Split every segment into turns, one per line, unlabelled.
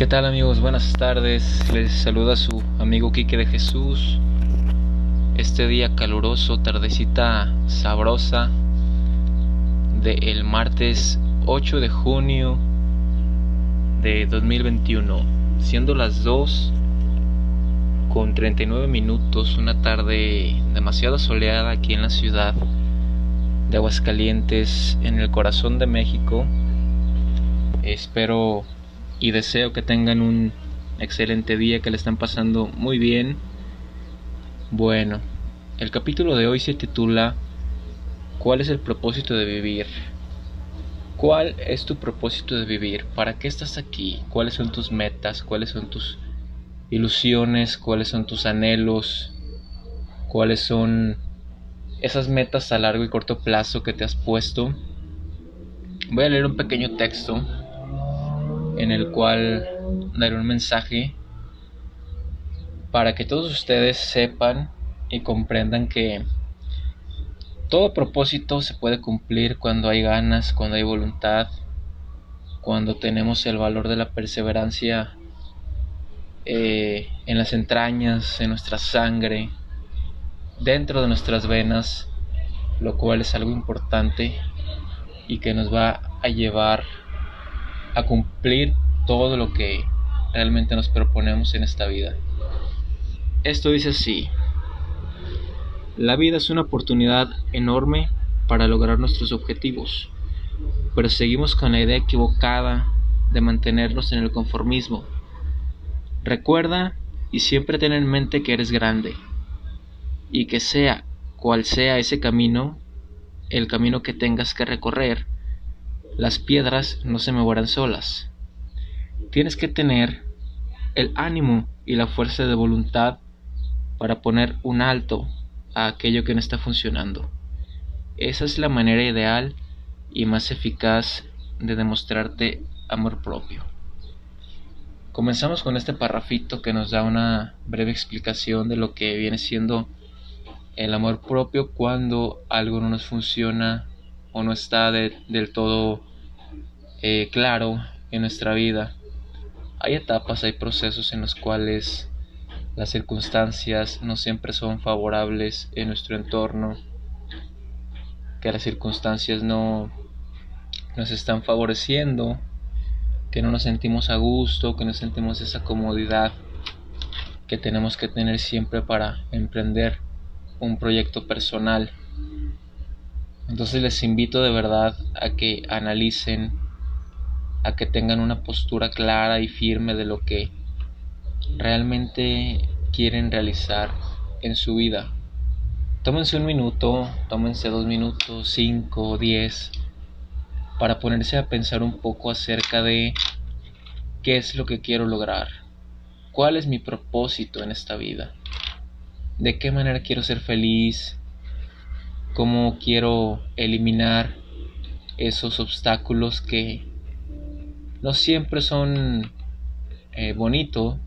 ¿Qué tal amigos? Buenas tardes. Les saluda su amigo Quique de Jesús. Este día caluroso, tardecita sabrosa del martes 8 de junio de 2021, siendo las 2 con 39 minutos, una tarde demasiado soleada aquí en la ciudad de Aguascalientes, en el corazón de México. Espero y deseo que tengan un excelente día, que le están pasando muy bien. Bueno, el capítulo de hoy se titula ¿Cuál es el propósito de vivir? ¿Cuál es tu propósito de vivir? ¿Para qué estás aquí? ¿Cuáles son tus metas? ¿Cuáles son tus ilusiones? ¿Cuáles son tus anhelos? ¿Cuáles son esas metas a largo y corto plazo que te has puesto? Voy a leer un pequeño texto en el cual daré un mensaje para que todos ustedes sepan y comprendan que todo propósito se puede cumplir cuando hay ganas, cuando hay voluntad, cuando tenemos el valor de la perseverancia eh, en las entrañas, en nuestra sangre, dentro de nuestras venas, lo cual es algo importante y que nos va a llevar a cumplir todo lo que realmente nos proponemos en esta vida. Esto dice así, la vida es una oportunidad enorme para lograr nuestros objetivos, pero seguimos con la idea equivocada de mantenernos en el conformismo. Recuerda y siempre ten en mente que eres grande y que sea cual sea ese camino, el camino que tengas que recorrer, las piedras no se moverán solas. Tienes que tener el ánimo y la fuerza de voluntad para poner un alto a aquello que no está funcionando. Esa es la manera ideal y más eficaz de demostrarte amor propio. Comenzamos con este parrafito que nos da una breve explicación de lo que viene siendo el amor propio cuando algo no nos funciona o no está del todo eh, claro en nuestra vida. Hay etapas, hay procesos en los cuales las circunstancias no siempre son favorables en nuestro entorno, que las circunstancias no nos están favoreciendo, que no nos sentimos a gusto, que no sentimos esa comodidad que tenemos que tener siempre para emprender un proyecto personal. Entonces les invito de verdad a que analicen a que tengan una postura clara y firme de lo que realmente quieren realizar en su vida. Tómense un minuto, tómense dos minutos, cinco, diez, para ponerse a pensar un poco acerca de qué es lo que quiero lograr, cuál es mi propósito en esta vida, de qué manera quiero ser feliz, cómo quiero eliminar esos obstáculos que no siempre son eh, bonito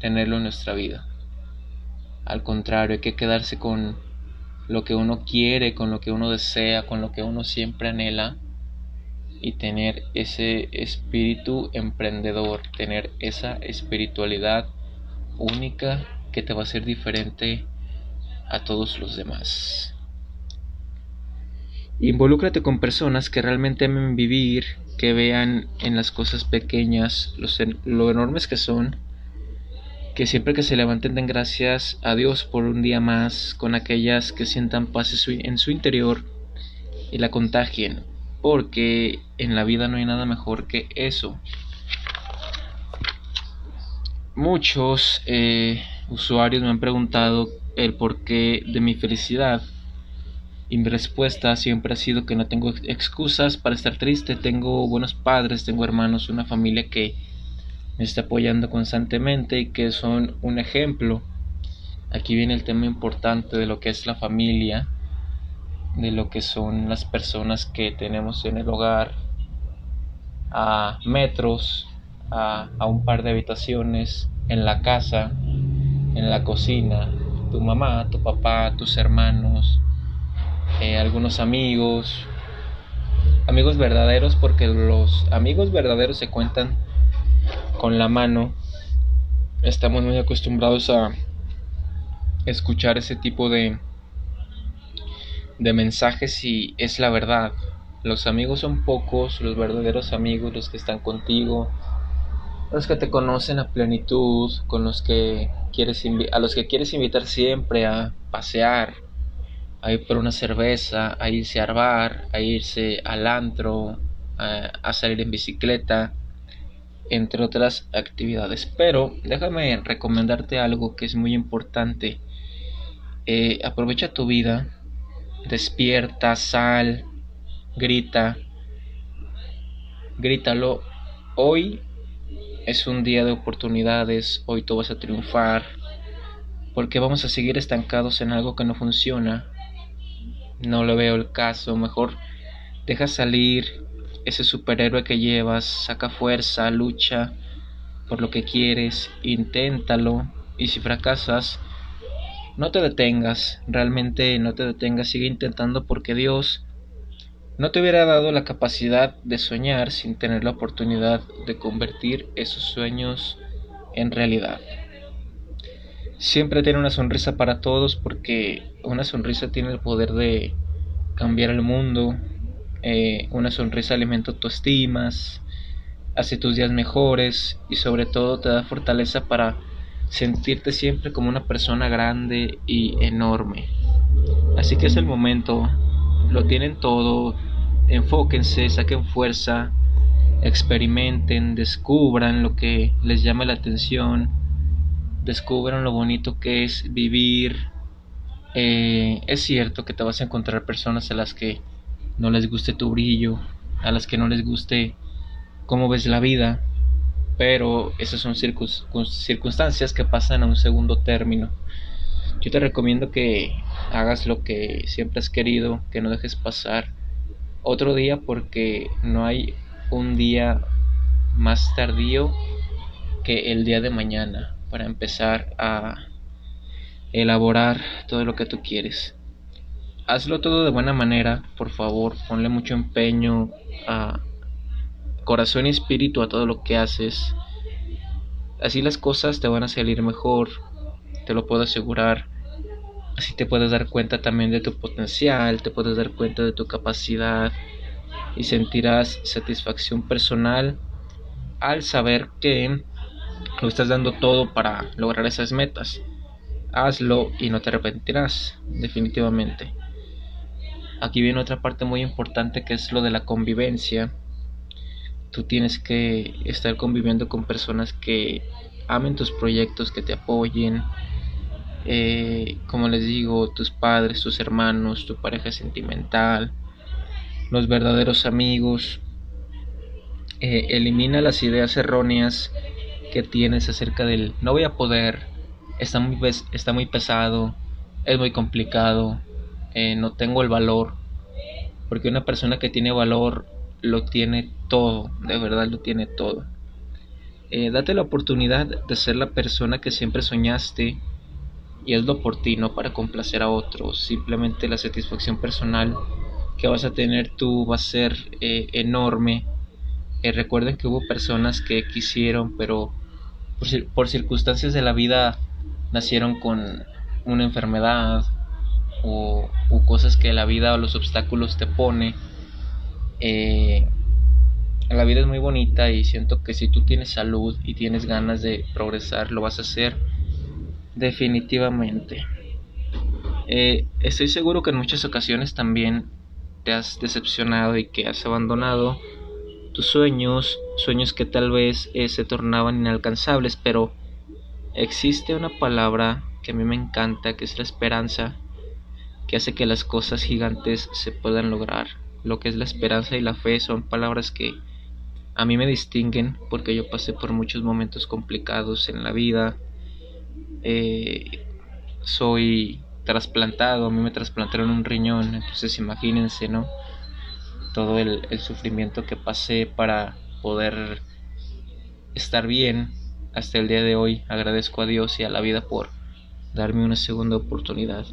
tenerlo en nuestra vida. Al contrario, hay que quedarse con lo que uno quiere, con lo que uno desea, con lo que uno siempre anhela y tener ese espíritu emprendedor, tener esa espiritualidad única que te va a hacer diferente a todos los demás. Involúcrate con personas que realmente amen vivir, que vean en las cosas pequeñas lo enormes que son, que siempre que se levanten den gracias a Dios por un día más, con aquellas que sientan paz en su interior y la contagien, porque en la vida no hay nada mejor que eso. Muchos eh, usuarios me han preguntado el porqué de mi felicidad y mi respuesta siempre ha sido que no tengo excusas para estar triste. Tengo buenos padres, tengo hermanos, una familia que me está apoyando constantemente y que son un ejemplo. Aquí viene el tema importante de lo que es la familia, de lo que son las personas que tenemos en el hogar, a metros, a, a un par de habitaciones, en la casa, en la cocina, tu mamá, tu papá, tus hermanos, eh, algunos amigos, amigos verdaderos, porque los amigos verdaderos se cuentan con la mano. Estamos muy acostumbrados a escuchar ese tipo de, de mensajes y es la verdad. Los amigos son pocos, los verdaderos amigos, los que están contigo, los que te conocen a plenitud, con los que quieres a los que quieres invitar siempre a pasear, a ir por una cerveza, a irse a bar, a irse al antro, a, salir en bicicleta, entre otras actividades. Pero déjame recomendarte algo que es muy importante. Eh, aprovecha tu vida, despierta, sal, grita, grítalo. Hoy es un día de oportunidades, hoy tú vas a triunfar, porque vamos a seguir estancados en algo que no funciona. No le veo el caso, mejor deja salir ese superhéroe que llevas, saca fuerza, lucha por lo que quieres, inténtalo y si fracasas, no te detengas, realmente no te detengas, sigue intentando porque Dios no te hubiera dado la capacidad de soñar sin tener la oportunidad de convertir esos sueños en realidad. Siempre tiene una sonrisa para todos porque una sonrisa tiene el poder de cambiar el mundo. Eh, una sonrisa alimenta tu estimas, hace tus días mejores y sobre todo te da fortaleza para sentirte siempre como una persona grande y enorme. Así que es el momento, lo tienen todo, enfóquense, saquen fuerza, experimenten, descubran lo que les llama la atención, descubran lo bonito que es vivir. Eh, es cierto que te vas a encontrar personas a las que no les guste tu brillo, a las que no les guste cómo ves la vida, pero esas son circunstancias que pasan a un segundo término. Yo te recomiendo que hagas lo que siempre has querido, que no dejes pasar otro día porque no hay un día más tardío que el día de mañana para empezar a elaborar todo lo que tú quieres. Hazlo todo de buena manera, por favor, ponle mucho empeño a corazón y espíritu a todo lo que haces. Así las cosas te van a salir mejor, te lo puedo asegurar. Así te puedes dar cuenta también de tu potencial, te puedes dar cuenta de tu capacidad y sentirás satisfacción personal al saber que lo estás dando todo para lograr esas metas. Hazlo y no te arrepentirás, definitivamente. Aquí viene otra parte muy importante que es lo de la convivencia. Tú tienes que estar conviviendo con personas que amen tus proyectos, que te apoyen, eh, como les digo, tus padres, tus hermanos, tu pareja sentimental, los verdaderos amigos. Eh, elimina las ideas erróneas que tienes acerca del no voy a poder, está muy, está muy pesado, es muy complicado, eh, no tengo el valor. Porque una persona que tiene valor lo tiene todo, de verdad lo tiene todo. date la oportunidad de ser la persona que siempre soñaste, y hazlo por ti, no para complacer a otros. Simplemente la satisfacción personal que vas a tener tú va a ser eh, enorme. Eh, recuerden que hubo personas que quisieron, pero por, circunstancias de la vida nacieron con una enfermedad o, cosas que la vida o los obstáculos te pone. Eh, la vida es muy bonita y siento que si tú tienes salud y tienes ganas de progresar, lo vas a hacer Definitivamente. Eh, estoy seguro que en muchas ocasiones también te has decepcionado y que has abandonado tus sueños, sueños que tal vez eh, se tornaban inalcanzables, pero existe una palabra que a mí me encanta, que es la esperanza, que hace que las cosas gigantes se puedan lograr. Lo que es la esperanza y la fe son palabras que a mí me distinguen porque yo pasé por muchos momentos complicados en la vida, eh, soy trasplantado, a mí me trasplantaron un riñón, entonces imagínense, ¿no? Todo el, sufrimiento que pasé para poder estar bien hasta el día de hoy. Agradezco a Dios y a la vida por darme una segunda oportunidad.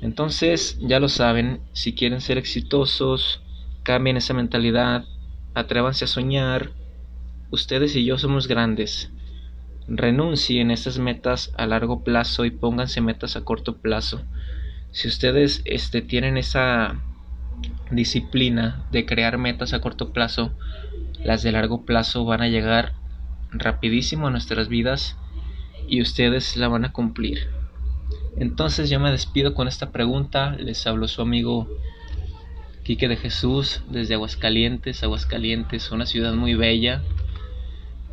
Entonces, ya lo saben, si quieren ser exitosos, cambien esa mentalidad, atrévanse a soñar, ustedes y yo somos grandes. Renuncien a estas metas a largo plazo y pónganse metas a corto plazo. Si ustedes este, tienen esa disciplina de crear metas a corto plazo, las de largo plazo van a llegar rapidísimo a nuestras vidas y ustedes la van a cumplir. Entonces yo me despido con esta pregunta, les hablo su amigo Quique de Jesús desde Aguascalientes, Aguascalientes, una ciudad muy bella,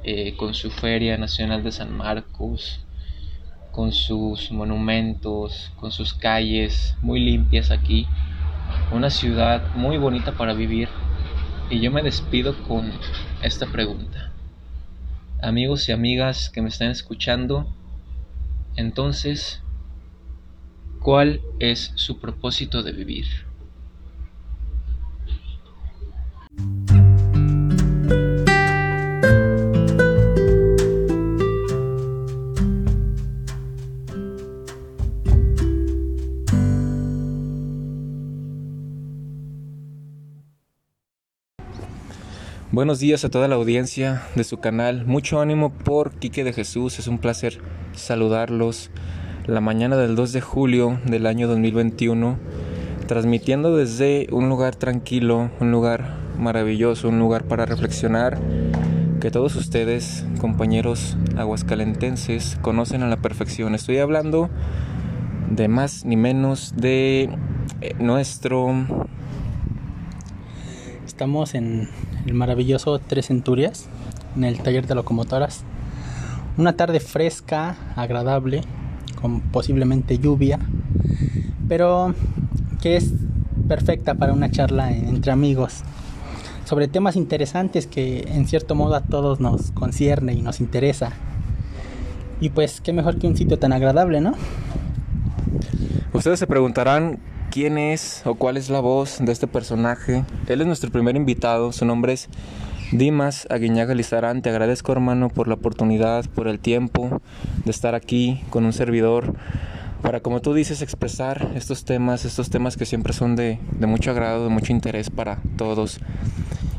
eh, con su Feria Nacional de San Marcos, con sus monumentos, con sus calles muy limpias aquí, una ciudad muy bonita para vivir. Y yo me despido con esta pregunta. Amigos y amigas que me están escuchando, entonces, ¿cuál es su propósito de vivir? Buenos días a toda la audiencia de su canal. Mucho ánimo por Quique de Jesús. Es un placer saludarlos la mañana del 2 de julio del año 2021, transmitiendo desde un lugar tranquilo, un lugar maravilloso, un lugar para reflexionar que todos ustedes, compañeros aguascalentenses, conocen a la perfección. Estoy hablando de más ni menos de eh, nuestro
Estamos en el maravilloso Tres Centurias, en el taller de locomotoras. Una tarde fresca, agradable, con posiblemente lluvia, pero que es perfecta para una charla entre amigos sobre temas interesantes que en cierto modo a todos nos concierne y nos interesa. Y pues qué mejor que un sitio tan agradable, ¿no?
Ustedes se preguntarán quién es o cuál es la voz de este personaje. Él es nuestro primer invitado, su nombre es Dimas Aguiñaga Lizarán. Te agradezco hermano por la oportunidad, por el tiempo de estar aquí con un servidor para, como tú dices, expresar estos temas, estos temas que siempre son de, de mucho agrado, de mucho interés para todos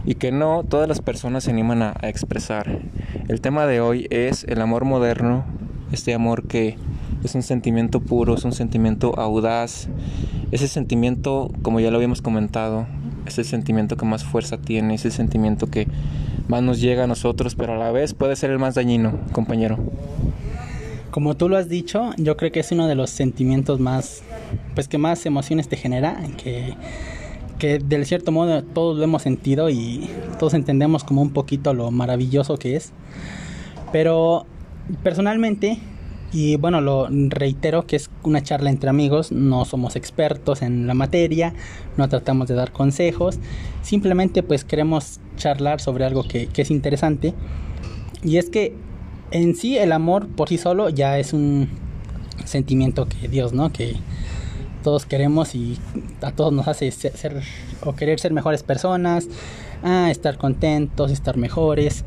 y que no todas las personas se animan a, a expresar. El tema de hoy es el amor moderno, este amor que es un sentimiento puro, es un sentimiento audaz, ese sentimiento, como ya lo habíamos comentado, es el sentimiento que más fuerza tiene, es el sentimiento que más nos llega a nosotros, pero a la vez puede ser el más dañino, compañero.
Como tú lo has dicho, yo creo que es uno de los sentimientos más, pues que más emociones te genera, que, que de cierto modo todos lo hemos sentido y todos entendemos como un poquito lo maravilloso que es. Pero personalmente y bueno, lo reitero que es una charla entre amigos, no somos expertos en la materia, no tratamos de dar consejos, simplemente pues queremos charlar sobre algo que, que es interesante. Y es que en sí el amor por sí solo ya es un sentimiento que Dios, ¿no? Que todos queremos y a todos nos hace ser, o querer ser mejores personas, a estar contentos, estar mejores.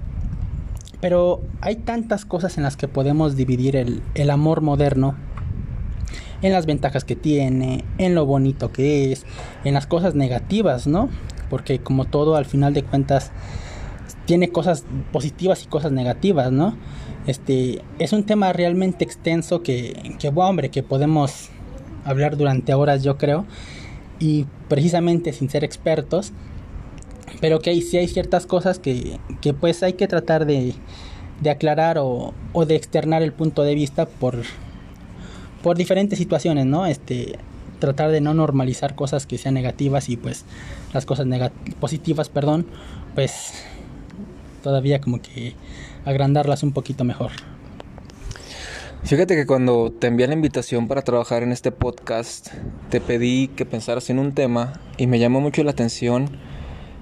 Pero hay tantas cosas en las que podemos dividir el, amor moderno. En las ventajas que tiene, en lo bonito que es, en las cosas negativas, ¿no? Porque como todo, al final de cuentas, tiene cosas positivas y cosas negativas, ¿no? Este es un tema realmente extenso que, que hombre, que podemos hablar durante horas, yo creo. Y precisamente sin ser expertos, pero que hay, sí hay ciertas cosas que, que pues hay que tratar de, de aclarar o, o, de externar el punto de vista por, por diferentes situaciones, ¿no? Este, tratar de no normalizar cosas que sean negativas y pues las cosas positivas, perdón, pues todavía como que agrandarlas un poquito mejor.
Fíjate que cuando te envié la invitación para trabajar en este podcast, te pedí que pensaras en un tema y me llamó mucho la atención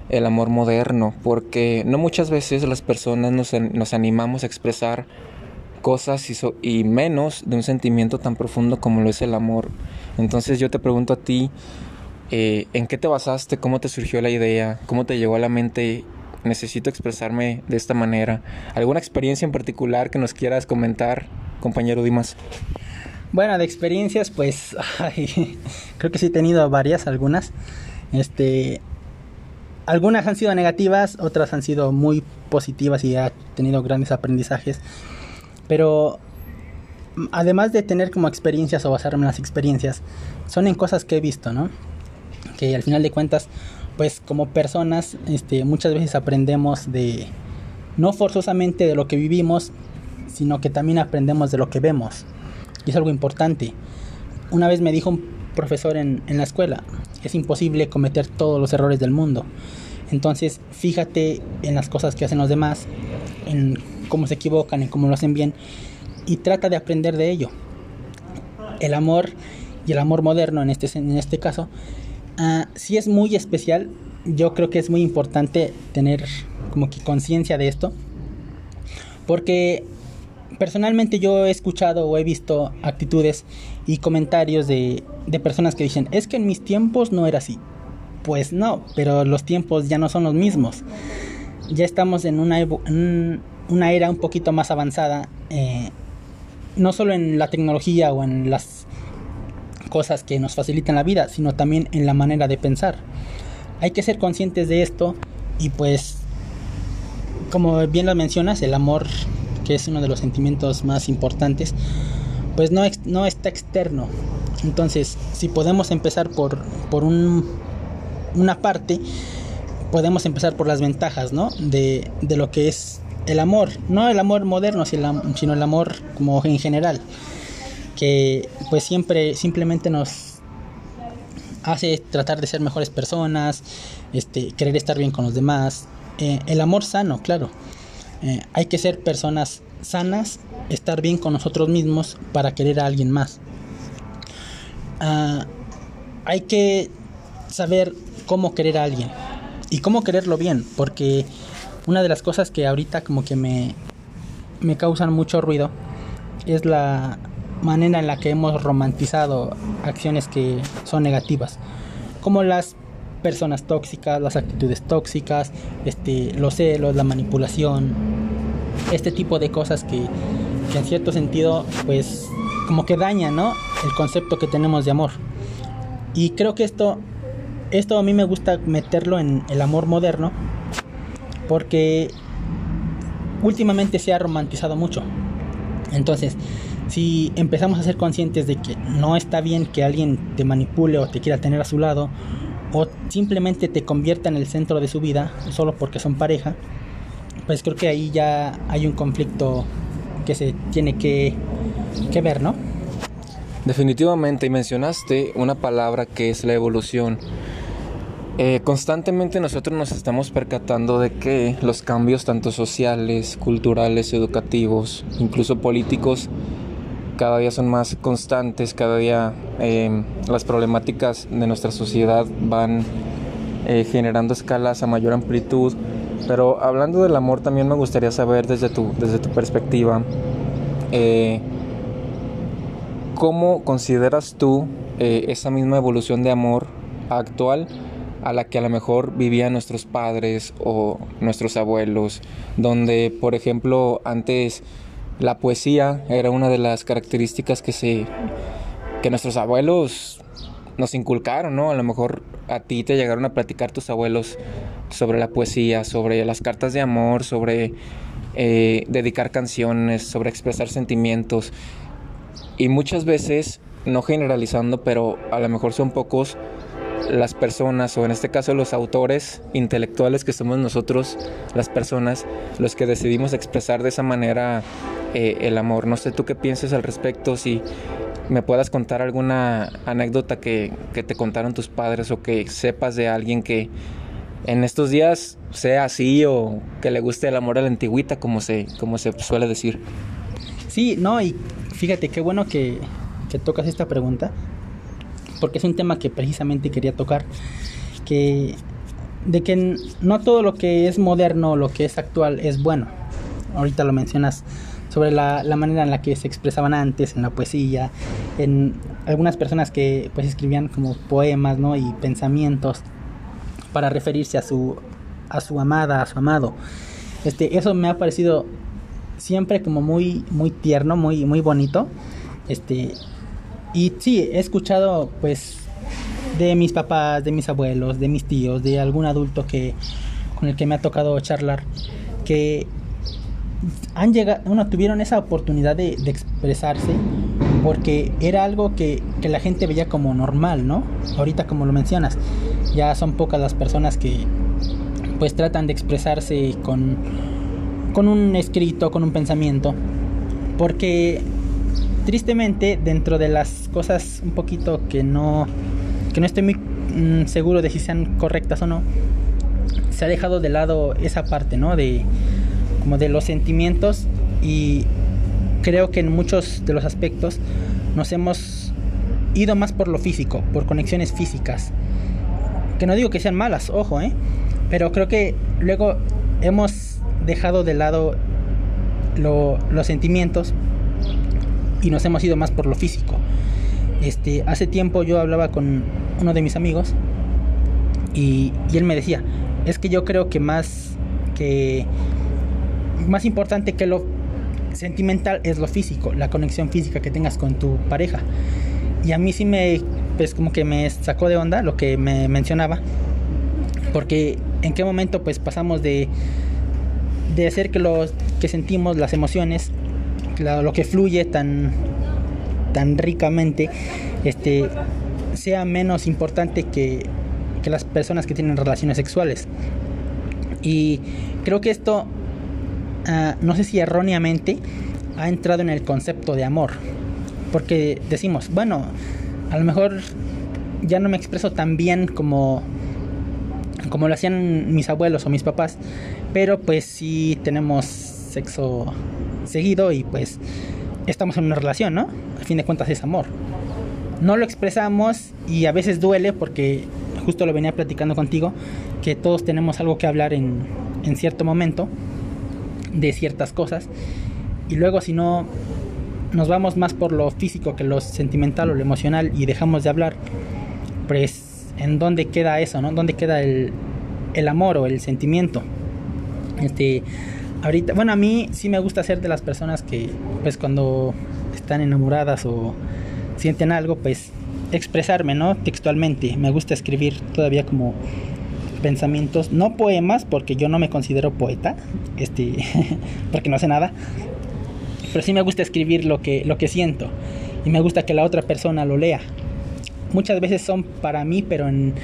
el amor moderno, porque no muchas veces las personas nos, nos animamos a expresar cosas y, menos de un sentimiento tan profundo como lo es el amor. Entonces yo te pregunto a ti, eh, ¿en qué te basaste? ¿Cómo te surgió la idea? ¿Cómo te llegó a la mente? Necesito expresarme de esta manera. ¿Alguna experiencia en particular que nos quieras comentar, compañero Dimas?
Bueno, de experiencias, pues creo que sí he tenido varias, algunas. Este, algunas han sido negativas, otras han sido muy positivas y ha tenido grandes aprendizajes. Pero además de tener como experiencias o basarme en las experiencias, son en cosas que he visto, ¿no? Que al final de cuentas, pues como personas, este, muchas veces aprendemos de, no forzosamente de lo que vivimos, sino que también aprendemos de lo que vemos. Y es algo importante. Una vez me dijo un profesor en, en la escuela, es imposible cometer todos los errores del mundo. Entonces, fíjate en las cosas que hacen los demás, en cómo se equivocan, en cómo lo hacen bien, y trata de aprender de ello. El amor y el amor moderno en este, en este caso, uh, sí es muy especial. Yo creo que es muy importante tener como que conciencia de esto. Porque personalmente yo he escuchado o he visto actitudes y comentarios de, de personas que dicen, es que en mis tiempos no era así. Pues no, pero los tiempos ya no son los mismos. Ya estamos en una, una era un poquito más avanzada, eh, no solo en la tecnología o en las cosas que nos facilitan la vida, sino también en la manera de pensar. Hay que ser conscientes de esto y pues, como bien lo mencionas, el amor, que es uno de los sentimientos más importantes, pues no, no está externo. Entonces, si podemos empezar por, por un, una parte, podemos empezar por las ventajas, ¿no? De, de lo que es el amor, no el amor moderno, sino el amor como en general, que pues siempre simplemente nos hace tratar de ser mejores personas, este, querer estar bien con los demás, eh, el amor sano, claro, eh, hay que ser personas sanas, estar bien con nosotros mismos para querer a alguien más. Ah, hay que saber cómo querer a alguien y cómo quererlo bien, porque una de las cosas que ahorita como que me, me causan mucho ruido es la manera en la que hemos romantizado acciones que son negativas, como las personas tóxicas, las actitudes tóxicas, este, los celos, la manipulación, este tipo de cosas que, en cierto sentido pues como que dañan ¿no? el concepto que tenemos de amor. Y creo que esto, esto a mí me gusta meterlo en el amor moderno porque últimamente se ha romantizado mucho. Entonces, si empezamos a ser conscientes de que no está bien que alguien te manipule o te quiera tener a su lado, o simplemente te convierta en el centro de su vida solo porque son pareja, pues creo que ahí ya hay un conflicto que se tiene que, que ver, ¿no?
Definitivamente, y mencionaste una palabra que es la evolución. Eh, constantemente nosotros nos estamos percatando de que los cambios tanto sociales, culturales, educativos, incluso políticos, cada día son más constantes, cada día em, las problemáticas de nuestra sociedad van eh, generando escalas a mayor amplitud. Pero hablando del amor también me gustaría saber desde tu, desde tu perspectiva, eh, ¿cómo consideras tú esa misma evolución de amor actual? a la que a lo mejor vivían nuestros padres o nuestros abuelos, donde por ejemplo antes la poesía era una de las características que se que nuestros abuelos nos inculcaron, ¿no? A lo mejor a ti te llegaron a platicar tus abuelos sobre la poesía, sobre las cartas de amor, sobre eh, dedicar canciones, sobre expresar sentimientos. Y muchas veces, no generalizando, pero a lo mejor son pocos las personas, o en este caso los autores intelectuales que somos nosotros, las personas, los que decidimos expresar de esa manera eh, el amor. No sé tú qué piensas al respecto, si me puedas contar alguna anécdota que, que te contaron tus padres o que sepas de alguien que en estos días sea así o que le guste el amor a la antigüita, como se, como se suele decir.
Sí, no, y fíjate qué bueno que, que tocas esta pregunta, porque es un tema que precisamente quería tocar, que de que no todo lo que es moderno, lo que es actual es bueno. Ahorita lo mencionas sobre la, manera en la que se expresaban antes en la poesía, en algunas personas que pues escribían como poemas, ¿no? y pensamientos para referirse a su a su amada, a su amado. Este, eso me ha parecido siempre como muy muy tierno, muy muy bonito. Este, y sí, he escuchado pues de mis papás, de mis abuelos, de mis tíos, de algún adulto que con el que me ha tocado charlar, que han llegado, bueno, tuvieron esa oportunidad de, expresarse porque era algo que, que, la gente veía como normal, ¿no? Ahorita como lo mencionas, ya son pocas las personas que pues tratan de expresarse con, con un escrito, con un pensamiento, porque tristemente dentro de las cosas un poquito que no, que no estoy muy mm, seguro de si sean correctas o no, se ha dejado de lado esa parte, ¿no? De como de los sentimientos y creo que en muchos de los aspectos nos hemos ido más por lo físico, por conexiones físicas. Que no digo que sean malas, ojo, ¿eh? Pero creo que luego hemos dejado de lado los sentimientos y nos hemos ido más por lo físico. Este, hace tiempo yo hablaba con uno de mis amigos y, y él me decía, es que yo creo que más que más importante que lo sentimental es lo físico, la conexión física que tengas con tu pareja. Y a mí sí me, pues como que me sacó de onda lo que me mencionaba, porque en qué momento pues pasamos de, de hacer que lo que sentimos, las emociones, lo, que fluye tan, tan ricamente, este, sea menos importante que, que las personas que tienen relaciones sexuales. Y creo que esto Ah, no sé si erróneamente, ha entrado en el concepto de amor. Porque decimos, bueno, a lo mejor ya no me expreso tan bien como, como lo hacían mis abuelos o mis papás, pero pues sí tenemos sexo seguido y pues estamos en una relación, ¿no? A fin de cuentas es amor. No lo expresamos y a veces duele porque justo lo venía platicando contigo, que todos tenemos algo que hablar en, en cierto momento de ciertas cosas. Y luego si no nos vamos más por lo físico que lo sentimental o lo emocional y dejamos de hablar, pues en dónde queda eso, ¿no? ¿Dónde queda el, el amor o el sentimiento? Este, ahorita, bueno, a mí sí me gusta ser de las personas que, pues cuando están enamoradas o sienten algo, pues expresarme, ¿no? Textualmente. Me gusta escribir todavía como pensamientos, no poemas, porque yo no me considero poeta, este, porque no sé nada, pero sí me gusta escribir lo que, lo que siento y me gusta que la otra persona lo lea. Muchas veces son para mí, pero en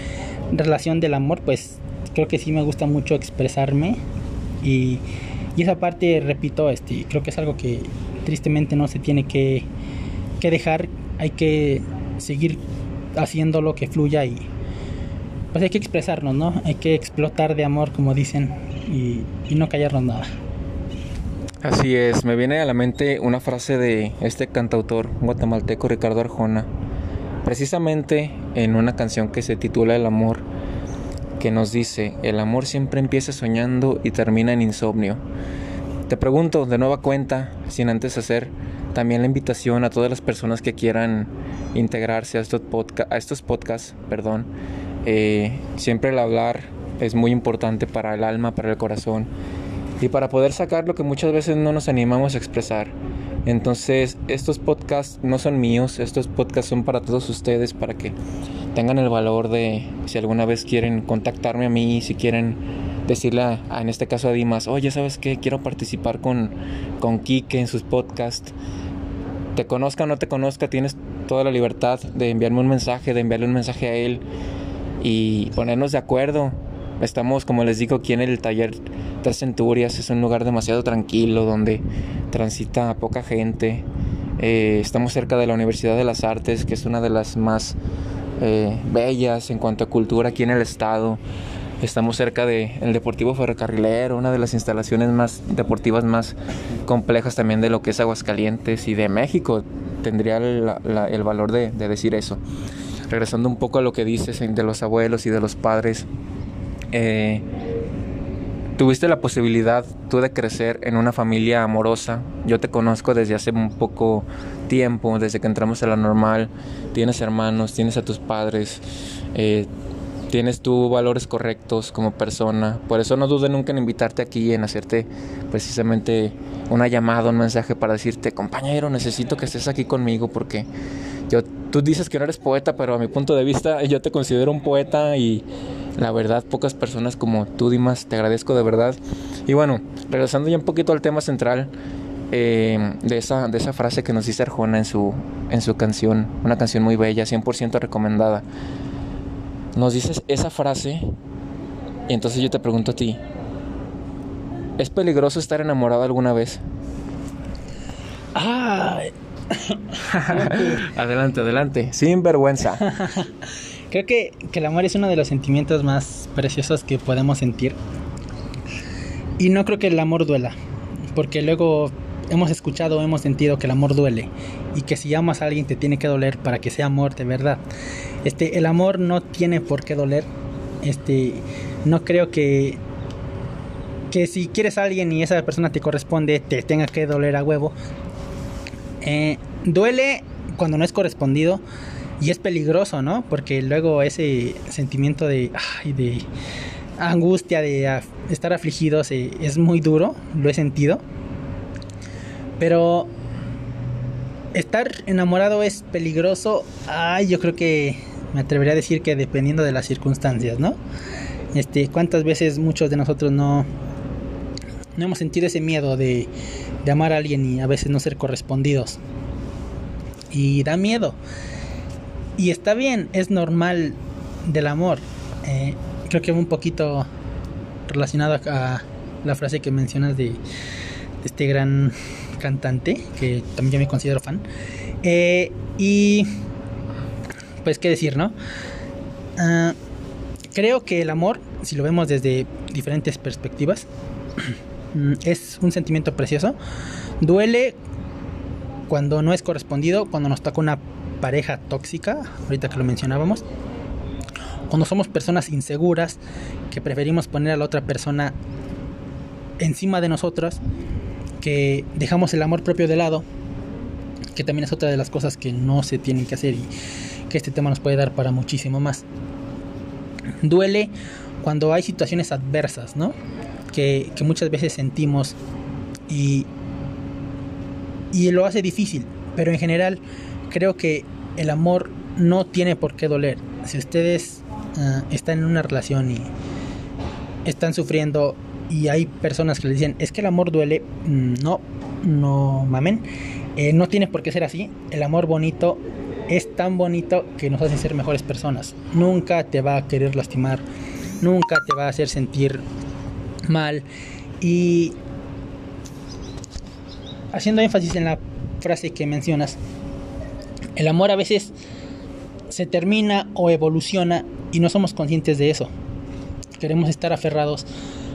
relación del amor, pues creo que sí me gusta mucho expresarme y, y esa parte, repito, este, creo que es algo que tristemente no se tiene que, que dejar, hay que seguir haciendo lo que fluya y pues hay que expresarnos, ¿no? Hay que explotar de amor, como dicen, y, no callarnos nada.
Así es, me viene a la mente una frase de este cantautor guatemalteco Ricardo Arjona, precisamente en una canción que se titula El amor, que nos dice, el amor siempre empieza soñando y termina en insomnio. Te pregunto de nueva cuenta, sin antes hacer también la invitación a todas las personas que quieran integrarse a estos, a estos podcasts, perdón, eh, siempre el hablar es muy importante para el alma, para el corazón y para poder sacar lo que muchas veces no nos animamos a expresar. Entonces, estos podcasts no son míos, estos podcasts son para todos ustedes, para que tengan el valor de, si alguna vez quieren contactarme a mí, si quieren decirle, en este caso a Dimas, oye, ¿sabes qué? Quiero participar con, con Kike en sus podcasts. Te conozca o no te conozca, tienes toda la libertad de enviarme un mensaje, de enviarle un mensaje a él y ponernos de acuerdo. Estamos, como les digo, aquí en el taller Tres Centurias. Es un lugar demasiado tranquilo donde transita poca gente. Eh, estamos cerca de la Universidad de las Artes, que es una de las más eh, bellas en cuanto a cultura aquí en el estado. Estamos cerca del Deportivo Ferrocarrilero, una de las instalaciones más deportivas más complejas también de lo que es Aguascalientes y de México. Tendría el valor de decir eso regresando un poco a lo que dices de los abuelos y de los padres, eh, tuviste la posibilidad tú de crecer en una familia amorosa. Yo te conozco desde hace un poco tiempo, desde que entramos a la normal. Tienes hermanos, tienes a tus padres, eh, tienes tú valores correctos como persona. Por eso no dude nunca en invitarte aquí, en hacerte precisamente una llamada, un mensaje para decirte, compañero, necesito que estés aquí conmigo porque yo tú dices que no eres poeta, pero a mi punto de vista yo te considero un poeta y la verdad pocas personas como tú, Dimas, te agradezco de verdad. Y bueno, regresando ya un poquito al tema central eh, de, esa, de esa frase que nos dice Arjona en su, en su canción, una canción muy bella, 100% recomendada. Nos dices esa frase y entonces yo te pregunto a ti, ¿es peligroso estar enamorado alguna vez?
Ah,
adelante, adelante, sin vergüenza.
Creo que, el amor es uno de los sentimientos más preciosos que podemos sentir. Y no creo que el amor duela, porque luego hemos escuchado, hemos sentido que el amor duele y que si amas a alguien te tiene que doler para que sea amor de verdad. Este, el amor no tiene por qué doler. Este, no creo que que si quieres a alguien y esa persona te corresponde te tenga que doler a huevo. Eh, duele cuando no es correspondido y es peligroso, ¿no? Porque luego ese sentimiento de, de angustia, de estar afligido, es muy duro, lo he sentido. Pero estar enamorado es peligroso. Ay, yo creo que me atrevería a decir que dependiendo de las circunstancias, ¿no? Este, cuántas veces muchos de nosotros no no hemos sentido ese miedo de, de amar a alguien y a veces no ser correspondidos. Y da miedo. Y está bien, es normal del amor. Eh, creo que un poquito relacionado a la frase que mencionas de, este gran cantante, que también yo me considero fan. Eh, y pues qué decir, ¿no? Ah, creo que el amor, si lo vemos desde diferentes perspectivas, es un sentimiento precioso. Duele cuando no es correspondido, cuando nos toca una pareja tóxica, ahorita que lo mencionábamos. Cuando somos personas inseguras, que preferimos poner a la otra persona encima de nosotros, que dejamos el amor propio de lado, que también es otra de las cosas que no se tienen que hacer y que este tema nos puede dar para muchísimo más. Duele cuando hay situaciones adversas, ¿no? Que, muchas veces sentimos y, y lo hace difícil, pero en general creo que el amor no tiene por qué doler. Si ustedes ah, están en una relación y están sufriendo y hay personas que le dicen, es que el amor duele, mm, no, no mamen, eh, no tiene por qué ser así. El amor bonito es tan bonito que nos hace ser mejores personas. Nunca te va a querer lastimar, nunca te va a hacer sentir mal. Y haciendo énfasis en la frase que mencionas, el amor a veces se termina o evoluciona y no somos conscientes de eso. Queremos estar aferrados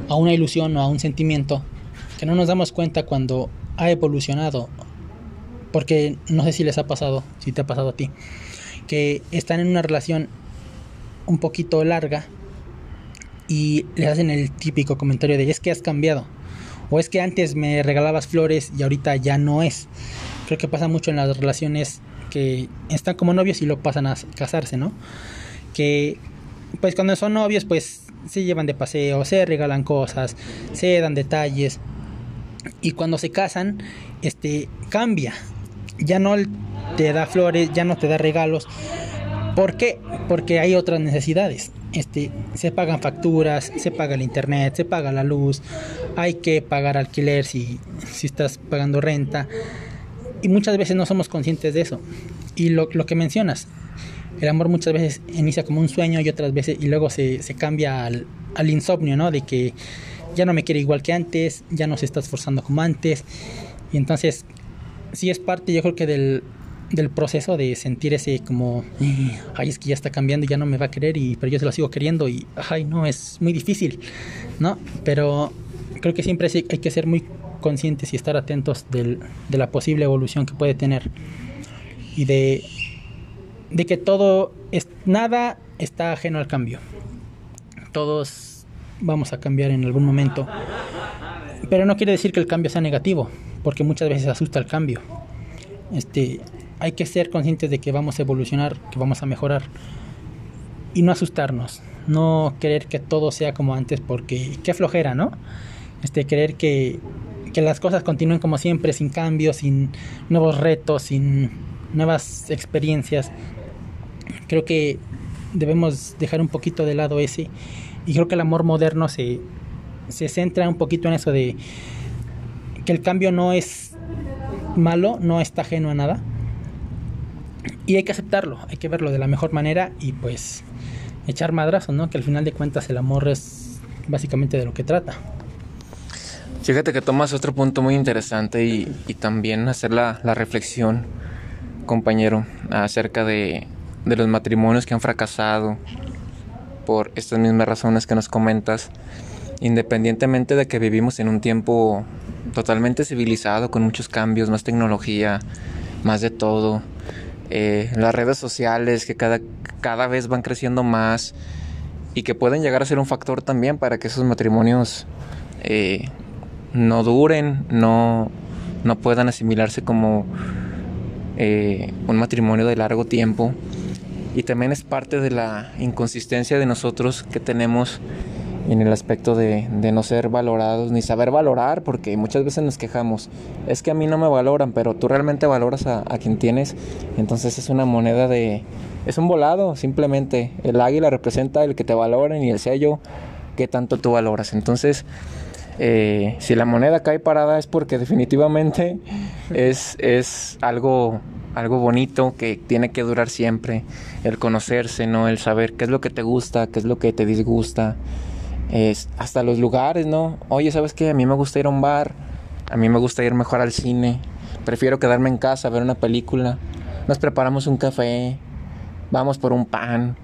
a una ilusión o a un sentimiento que no nos damos cuenta cuando ha evolucionado. Porque no sé si les ha pasado, si te ha pasado a ti, que están en una relación un poquito larga y les hacen el típico comentario de es que has cambiado o es que antes me regalabas flores y ahorita ya no es. Creo que pasa mucho en las relaciones que están como novios y luego pasan a casarse, ¿no? Que pues cuando son novios pues se llevan de paseo, se regalan cosas, se dan detalles y cuando se casan este cambia. Ya no te da flores, ya no te da regalos. ¿Por qué? Porque hay otras necesidades este, se pagan facturas, se paga el internet, se paga la luz, hay que pagar alquiler si, si estás pagando renta. Y muchas veces no somos conscientes de eso. Y lo, lo que mencionas, el amor muchas veces inicia como un sueño y otras veces y luego se, se cambia al, al, insomnio, ¿no? De que ya no me quiere igual que antes, ya no se está esforzando como antes. Y entonces, sí es parte yo creo que del, del proceso de sentir ese como, ay, es que ya está cambiando y ya no me va a querer, y, pero yo se lo sigo queriendo y, ay, no, es muy difícil, ¿no? Pero creo que siempre hay que ser muy conscientes y estar atentos del, de la posible evolución que puede tener y de, de que todo, es, nada está ajeno al cambio. Todos vamos a cambiar en algún momento. Pero no quiere decir que el cambio sea negativo, porque muchas veces asusta el cambio. Este, hay que ser conscientes de que vamos a evolucionar, que vamos a mejorar y no asustarnos, no querer que todo sea como antes porque qué flojera, ¿no? Este, querer que, que las cosas continúen como siempre, sin cambios, sin nuevos retos, sin nuevas experiencias. Creo que debemos dejar un poquito de lado ese y creo que el amor moderno se, se centra un poquito en eso de que el cambio no es malo, no está ajeno a nada. Y hay que aceptarlo, hay que verlo de la mejor manera y pues echar madrazo, ¿no? Que al final de cuentas el amor es básicamente de lo que trata.
Fíjate que tomas otro punto muy interesante y, también hacer la, reflexión, compañero, acerca de, de los matrimonios que han fracasado por estas mismas razones que nos comentas, independientemente de que vivimos en un tiempo totalmente civilizado, con muchos cambios, más tecnología, más de todo, eh, las redes sociales que cada, cada vez van creciendo más y que pueden llegar a ser un factor también para que esos matrimonios eh, no duren, no, no puedan asimilarse como eh, un matrimonio de largo tiempo. Y también es parte de la inconsistencia de nosotros que tenemos en el aspecto de, no ser valorados ni saber valorar, porque muchas veces nos quejamos, es que a mí no me valoran, pero tú realmente valoras a, a quien tienes, entonces es una moneda de, es un volado, simplemente, el águila representa el que te valoren y el sello que tanto tú valoras, entonces eh, si la moneda cae parada es porque definitivamente es, es algo, algo bonito que tiene que durar siempre. El conocerse, ¿no? El saber qué es lo que te gusta, qué es lo que te disgusta. Es hasta los lugares, ¿no? Oye, ¿sabes qué? A mí me gusta ir a un bar. A mí me gusta ir mejor al cine. Prefiero quedarme en casa, ver una película. Nos preparamos un café. Vamos por un pan.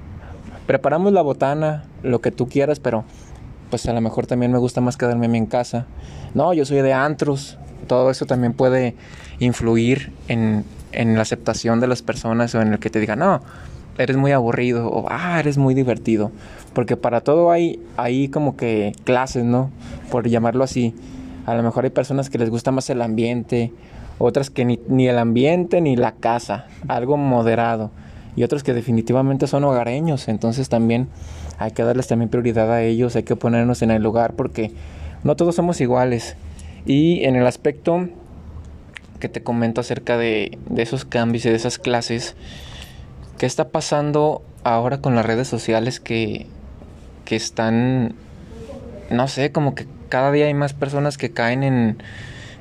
Preparamos la botana, lo que tú quieras, pero pues a lo mejor también me gusta más quedarme en casa. No, yo soy de antros. Todo eso también puede influir en, en la aceptación de las personas o en el que te digan, no, eres muy aburrido o ah, eres muy divertido. Porque para todo hay, hay como que clases, ¿no? Por llamarlo así. A lo mejor hay personas que les gusta más el ambiente, otras que ni, ni el ambiente ni la casa, algo moderado. Y otros que definitivamente son hogareños. Entonces también hay que darles también prioridad a ellos, hay que ponernos en el lugar porque no todos somos iguales. Y en el aspecto que te comento acerca de, esos cambios y de esas clases, ¿qué está pasando ahora con las redes sociales que, que están, no sé, como que cada día hay más personas que caen en,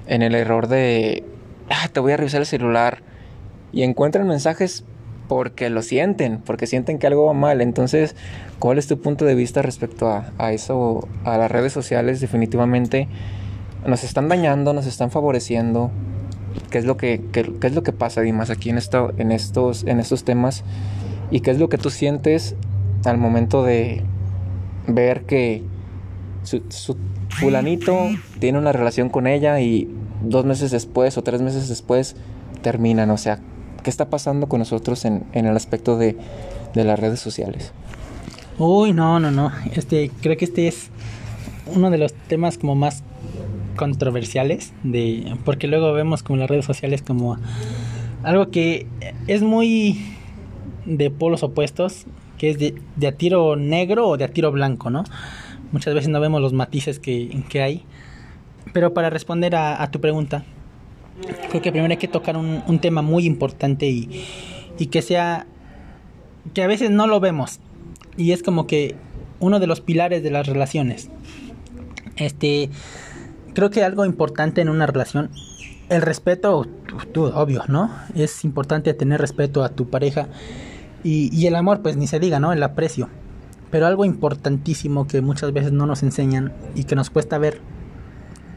en el error de, ah, te voy a revisar el celular y encuentran mensajes porque lo sienten, porque sienten que algo va mal. Entonces, ¿cuál es tu punto de vista respecto a, eso, a las redes sociales? Definitivamente nos están dañando, nos están favoreciendo. ¿Qué es lo que, qué, es lo que pasa, Dimas, aquí en, esto, en, estos, en estos temas? ¿Y qué es lo que tú sientes al momento de ver que su, su fulanito tiene una relación con ella y dos meses después o tres meses después terminan? O sea, ¿Qué está pasando con nosotros en, el aspecto de, las redes sociales?
Uy, no, no, no. Este, creo que este es uno de los temas como más controversiales de porque luego vemos como las redes sociales como algo que es muy de polos opuestos que es de, a tiro negro o de a tiro blanco no muchas veces no vemos los matices que, que hay. Pero para responder a tu pregunta creo que primero hay que tocar un, un tema muy importante y, y que sea que a veces no lo vemos. Y es como que uno de los pilares de las relaciones. Este creo que algo importante en una relación el respeto obvio no es importante tener respeto a tu pareja y, y el amor pues ni se diga no el aprecio pero algo importantísimo que muchas veces no nos enseñan y que nos cuesta ver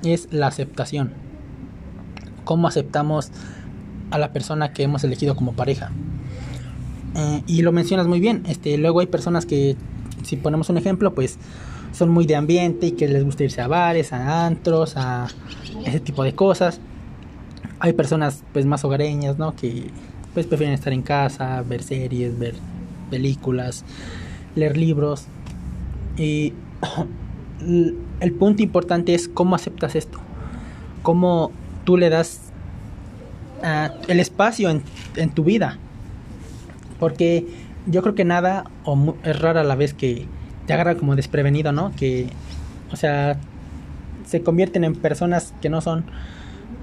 es la aceptación cómo aceptamos a la persona que hemos elegido como pareja. Eh, y lo mencionas muy bien. Este, luego hay personas que, si ponemos un ejemplo, pues son muy de ambiente y que les gusta irse a bares, a antros, a ese tipo de cosas. Hay personas pues más hogareñas, ¿no? Que pues prefieren estar en casa, ver series, ver películas, leer libros. Y el punto importante es cómo aceptas esto. Cómo tú le das ah, el espacio en, tu vida. Porque yo creo que nada o es rara la vez que te agarra como desprevenido, ¿no? Que, o sea, se convierten en personas que no son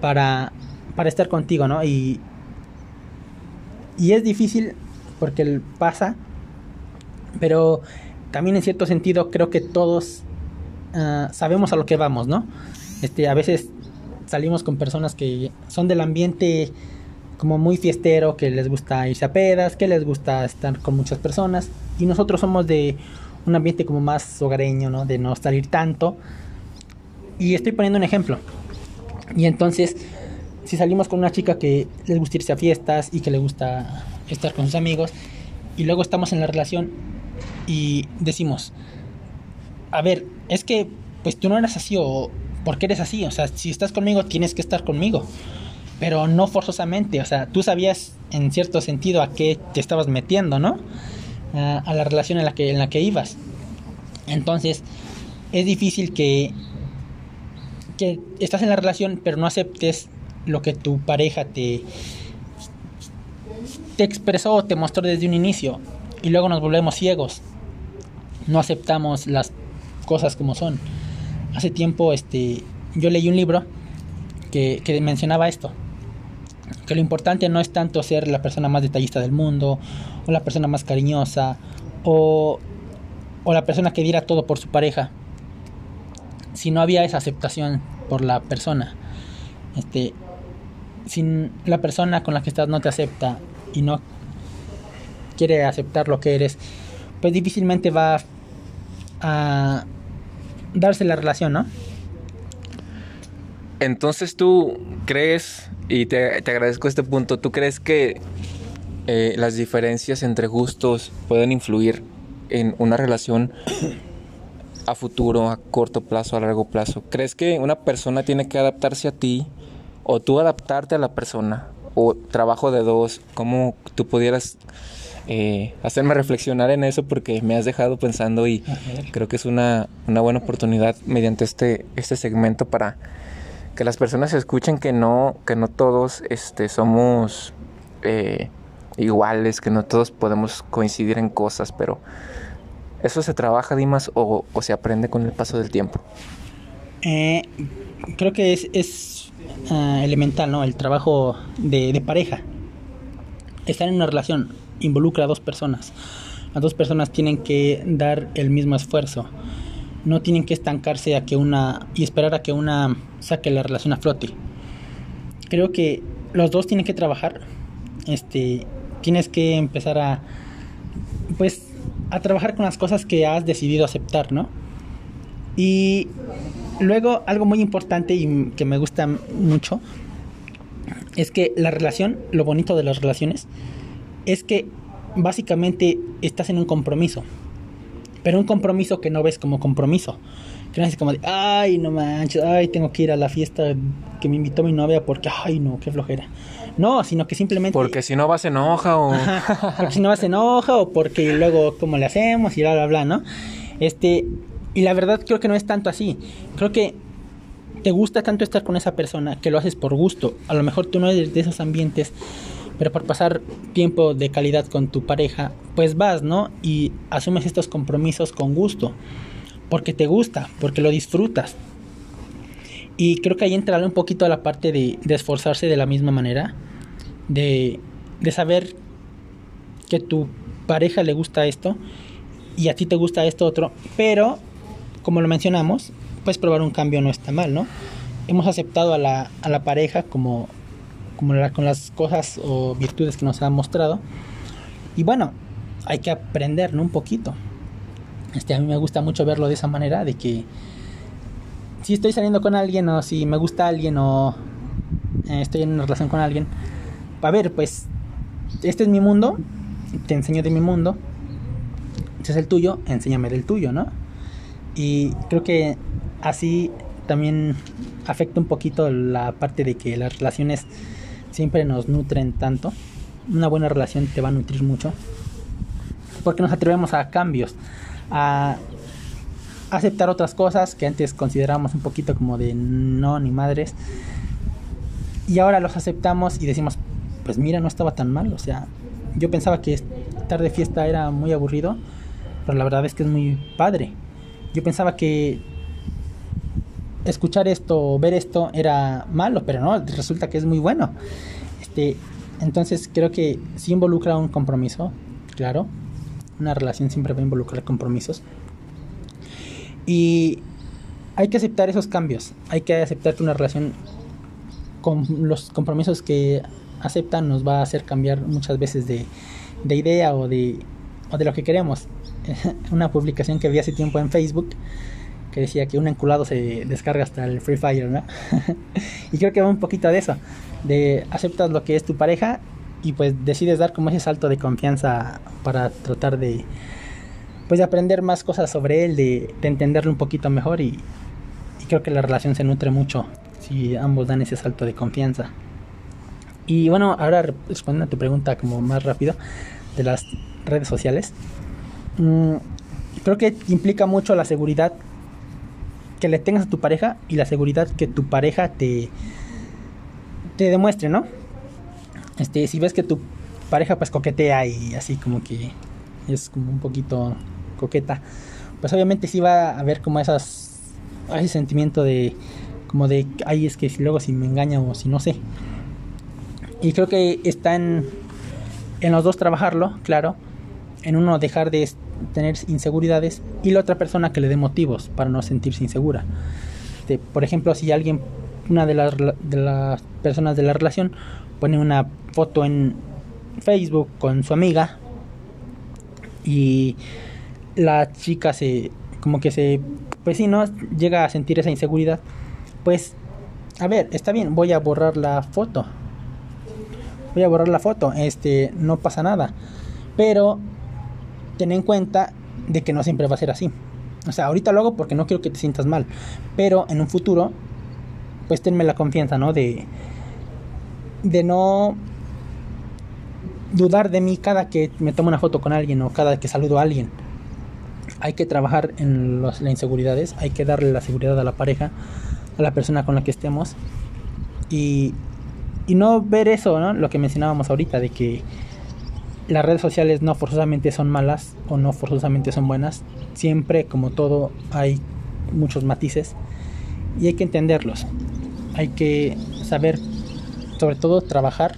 para, para estar contigo, ¿no? Y Y es difícil porque pasa, pero también en cierto sentido creo que todos ah, sabemos a lo que vamos, ¿no? Este, a veces salimos con personas que son del ambiente como muy fiestero, que les gusta irse a pedas, que les gusta estar con muchas personas. Y nosotros somos de un ambiente como más hogareño, ¿no? De no salir tanto. Y estoy poniendo un ejemplo. Y entonces, si salimos con una chica que les gusta irse a fiestas y que le gusta estar con sus amigos, y luego estamos en la relación y decimos, a ver, es que pues tú no eres así o porque eres así, o sea, si estás conmigo tienes que estar conmigo pero no forzosamente, o sea, tú sabías en cierto sentido a qué te estabas metiendo, ¿no? A, la relación en la, que, en la que ibas. Entonces, es difícil que, que estás en la relación, pero no aceptes lo que tu pareja te, te expresó te mostró desde un inicio. Y luego nos volvemos ciegos. No aceptamos las cosas como son. Hace tiempo este, yo leí un libro que, que mencionaba esto que lo importante no es tanto ser la persona más detallista del mundo, o la persona más cariñosa, o, o la persona que diera todo por su pareja, si no había esa aceptación por la persona. Este, si la persona con la que estás no te acepta y no quiere aceptar lo que eres, pues difícilmente va a darse la relación, ¿no?
Entonces tú crees, y te, agradezco este punto, ¿tú crees que eh, las diferencias entre gustos pueden influir en una relación a futuro, a corto plazo, a largo plazo? ¿Crees que una persona tiene que adaptarse a ti o tú adaptarte a la persona? ¿O trabajo de dos? ¿Cómo tú pudieras eh, hacerme reflexionar en eso porque me has dejado pensando y creo que es una, una buena oportunidad mediante este, este segmento para que las personas escuchen que no, que no todos este, somos eh, iguales, que no todos podemos coincidir en cosas, pero ¿eso se trabaja, Dimas, o, se aprende con el paso del tiempo?
Eh, creo que es, es ah, elemental, ¿no? El trabajo de, de pareja. Estar en una relación involucra a dos personas. Las dos personas tienen que dar el mismo esfuerzo no tienen que estancarse a que una y esperar a que una saque la relación a flote. Creo que los dos tienen que trabajar. Este, tienes que empezar a pues a trabajar con las cosas que has decidido aceptar, ¿no? Y luego algo muy importante y que me gusta mucho es que la relación, lo bonito de las relaciones es que básicamente estás en un compromiso pero un compromiso que no ves como compromiso. Que no es como de, ay, no manches, ay, tengo que ir a la fiesta que me invitó mi novia porque, ay, no, qué flojera. No, sino que simplemente...
Porque si no vas enoja o...
porque si no vas enoja o porque luego cómo le hacemos y bla, bla, bla, ¿no? Este, y la verdad creo que no es tanto así. Creo que te gusta tanto estar con esa persona que lo haces por gusto. A lo mejor tú no eres de esos ambientes pero por pasar tiempo de calidad con tu pareja, pues vas, ¿no? Y asumes estos compromisos con gusto, porque te gusta, porque lo disfrutas. Y creo que ahí entra un poquito a la parte de, esforzarse de la misma manera, de, de saber que tu pareja le gusta esto y a ti te gusta esto otro, pero como lo mencionamos, pues probar un cambio no está mal, ¿no? Hemos aceptado a la, a la pareja como como con las cosas o virtudes que nos ha mostrado. Y bueno, hay que aprender un poquito. Este, a mí me gusta mucho verlo de esa manera, de que si estoy saliendo con alguien o si me gusta alguien o eh, estoy en una relación con alguien, a ver, pues este es mi mundo, te enseño de mi mundo, este es el tuyo, enséñame del tuyo, ¿no? Y creo que así también afecta un poquito la parte de que las relaciones siempre nos nutren tanto. Una buena relación te va a nutrir mucho. Porque nos atrevemos a cambios, a aceptar otras cosas que antes considerábamos un poquito como de no ni madres. Y ahora los aceptamos y decimos, pues mira, no estaba tan mal. O sea, yo pensaba que estar de fiesta era muy aburrido, pero la verdad es que es muy padre. Yo pensaba que escuchar esto ver esto era malo, pero no, resulta que es muy bueno. Este, Entonces creo que sí involucra un compromiso, claro. Una relación siempre va a involucrar compromisos. Y hay que aceptar esos cambios. Hay que aceptar que una relación con los compromisos que aceptan nos va a hacer cambiar muchas veces de, de idea o de, o de lo que queremos. una publicación que vi hace tiempo en Facebook decía que un enculado se descarga hasta el Free Fire, ¿no? y creo que va un poquito de eso, de aceptas lo que es tu pareja y pues decides dar como ese salto de confianza para tratar de pues de aprender más cosas sobre él, de, de entenderlo un poquito mejor y, creo que la relación se nutre mucho si ambos dan ese salto de confianza. Y bueno, ahora respondiendo a tu pregunta como más rápido de las redes sociales, mmm, creo que implica mucho la seguridad que le tengas a tu pareja y la seguridad que tu pareja te, te demuestre, ¿no? Este, si ves que tu pareja pues coquetea y así como que es como un poquito coqueta, pues obviamente sí va a haber como esas, ese sentimiento de, como de, ay, es que luego si me engaña o si no sé. Y creo que está en, en los dos trabajarlo, claro. En uno dejar de tener inseguridades y la otra persona que le dé motivos para no sentirse insegura. Este, por ejemplo, si alguien, una de las, de las personas de la relación, pone una foto en Facebook con su amiga y la chica se, como que se, pues si no, llega a sentir esa inseguridad, pues, a ver, está bien, voy a borrar la foto. Voy a borrar la foto, este, no pasa nada. Pero ten en cuenta de que no siempre va a ser así. O sea, ahorita lo hago porque no quiero que te sientas mal. Pero en un futuro, pues tenme la confianza, ¿no? De, de no dudar de mí cada que me tomo una foto con alguien o cada que saludo a alguien. Hay que trabajar en las inseguridades, hay que darle la seguridad a la pareja, a la persona con la que estemos. Y, y no ver eso, ¿no? Lo que mencionábamos ahorita, de que las redes sociales no forzosamente son malas o no forzosamente son buenas. Siempre, como todo, hay muchos matices y hay que entenderlos. Hay que saber, sobre todo, trabajar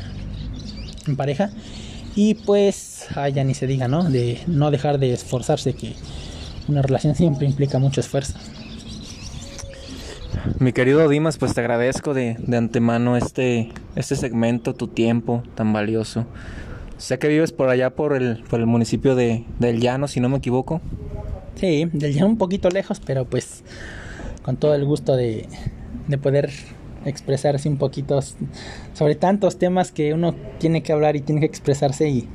en pareja y pues, ay, ya ni se diga, ¿no? De no dejar de esforzarse, que una relación siempre implica mucho esfuerzo.
Mi querido Dimas, pues te agradezco de, de antemano este, este segmento, tu tiempo tan valioso. Sé que vives por allá por el, por el municipio de, del Llano, si no me equivoco.
Sí, del Llano un poquito lejos, pero pues con todo el gusto de, de poder expresarse un poquito sobre tantos temas que uno tiene que hablar y tiene que expresarse y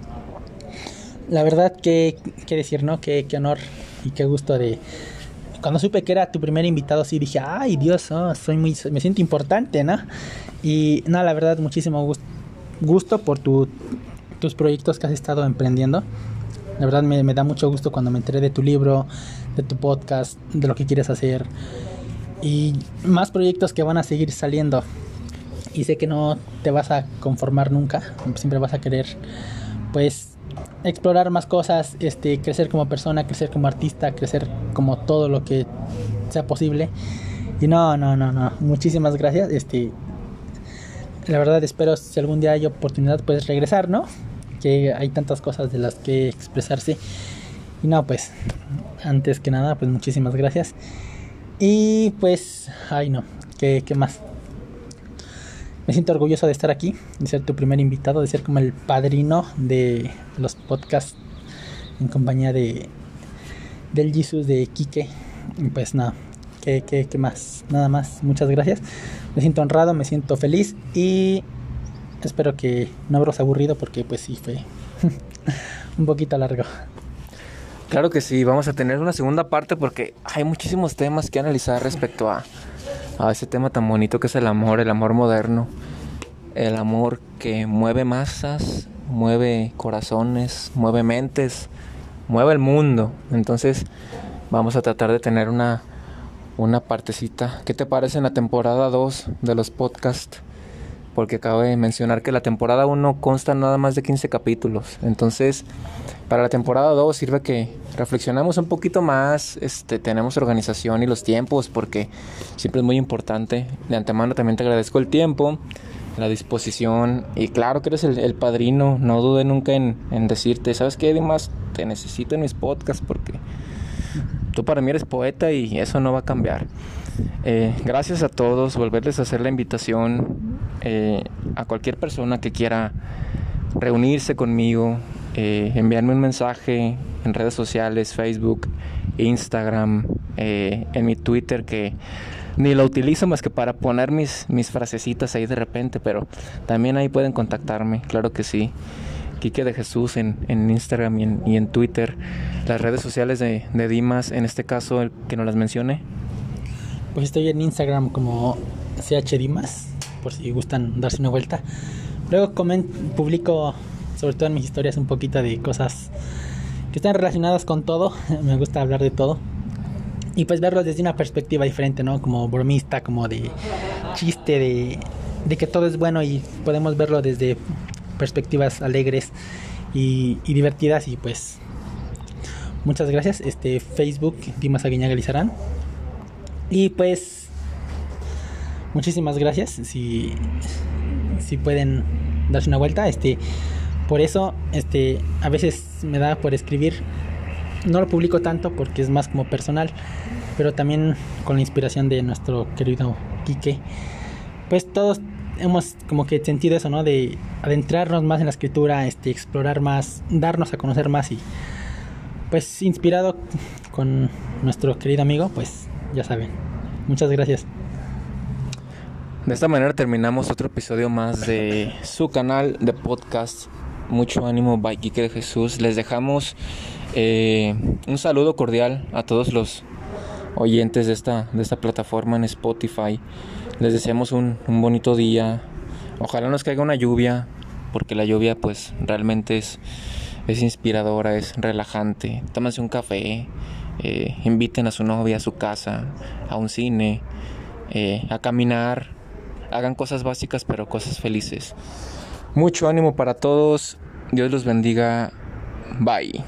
la verdad que, que decir, ¿no? Qué, qué honor y qué gusto de... Cuando supe que era tu primer invitado, sí dije, ay Dios, oh, soy muy, me siento importante, ¿no? Y no, la verdad, muchísimo gusto, gusto por tu tus proyectos que has estado emprendiendo. La verdad me, me, da mucho gusto cuando me enteré de tu libro, de tu podcast, de lo que quieres hacer y más proyectos que van a seguir saliendo. Y sé que no te vas a conformar nunca, siempre vas a querer pues explorar más cosas, este, crecer como persona, crecer como artista, crecer como todo lo que sea posible. Y no, no, no, no, muchísimas gracias. Este, la verdad espero si algún día hay oportunidad puedes regresar, ¿no? Que hay tantas cosas de las que expresarse. Y no, pues antes que nada, pues muchísimas gracias. Y pues, ay no, ¿qué, qué más? Me siento orgulloso de estar aquí, de ser tu primer invitado, de ser como el padrino de los podcasts en compañía de del Jesus de Quique. Pues nada, ¿qué, qué, qué más? Nada más, muchas gracias. Me siento honrado, me siento feliz y espero que no habros aburrido porque pues sí fue un poquito largo.
Claro que sí, vamos a tener una segunda parte porque hay muchísimos temas que analizar respecto a, a ese tema tan bonito que es el amor, el amor moderno, el amor que mueve masas, mueve corazones, mueve mentes, mueve el mundo. Entonces vamos a tratar de tener una, una partecita. ¿Qué te parece en la temporada 2 de los podcasts? Porque acabo de mencionar que la temporada 1 consta nada más de 15 capítulos. Entonces, para la temporada 2 sirve que reflexionamos un poquito más, este, tenemos organización y los tiempos, porque siempre es muy importante. De antemano también te agradezco el tiempo la disposición. Y claro que eres el, padrino. No dude nunca en, decirte, ¿sabes qué, Dimas? Te necesito en mis podcasts porque tú para mí eres poeta y eso no va a cambiar. Eh, gracias a todos. Volverles a hacer la invitación eh, a cualquier persona que quiera reunirse conmigo, eh, enviarme un mensaje en redes sociales, Facebook, Instagram, en mi Twitter que ni lo utilizo más que para poner mis, mis frasecitas ahí de repente, pero también ahí pueden contactarme, claro que sí. Quique de Jesús en, en Instagram y en, y en, Twitter, las redes sociales de, de, Dimas, en este caso el que nos las mencione.
Pues estoy en Instagram como CH Dimas, por si gustan darse una vuelta. Luego publico, sobre todo en mis historias, un poquito de cosas que están relacionadas con todo. Me gusta hablar de todo y pues verlo desde una perspectiva diferente, ¿no? Como bromista, como de chiste, de, de que todo es bueno y podemos verlo desde perspectivas alegres y, divertidas y pues muchas gracias. Este Facebook, Dimas Aguiñaga Lizarán. Y pues muchísimas gracias si, si pueden darse una vuelta. Este por eso este a veces me da por escribir no lo publico tanto porque es más como personal, pero también con la inspiración de nuestro querido Quique, pues todos hemos como que sentido eso, ¿no? De adentrarnos más en la escritura, este, explorar más, darnos a conocer más y pues inspirado con nuestro querido amigo, pues ya saben. Muchas gracias.
De esta manera terminamos otro episodio más de su canal de podcast. Mucho ánimo, by de Jesús. Les dejamos eh, un saludo cordial a todos los oyentes de esta, de esta plataforma en Spotify. Les deseamos un, bonito día. Ojalá nos caiga una lluvia, porque la lluvia pues realmente es, es inspiradora, es relajante. Tómense un café, eh, inviten a su novia a su casa, a un cine, eh, a caminar. Hagan cosas básicas pero cosas felices. Mucho ánimo para todos. Dios los bendiga. Bye.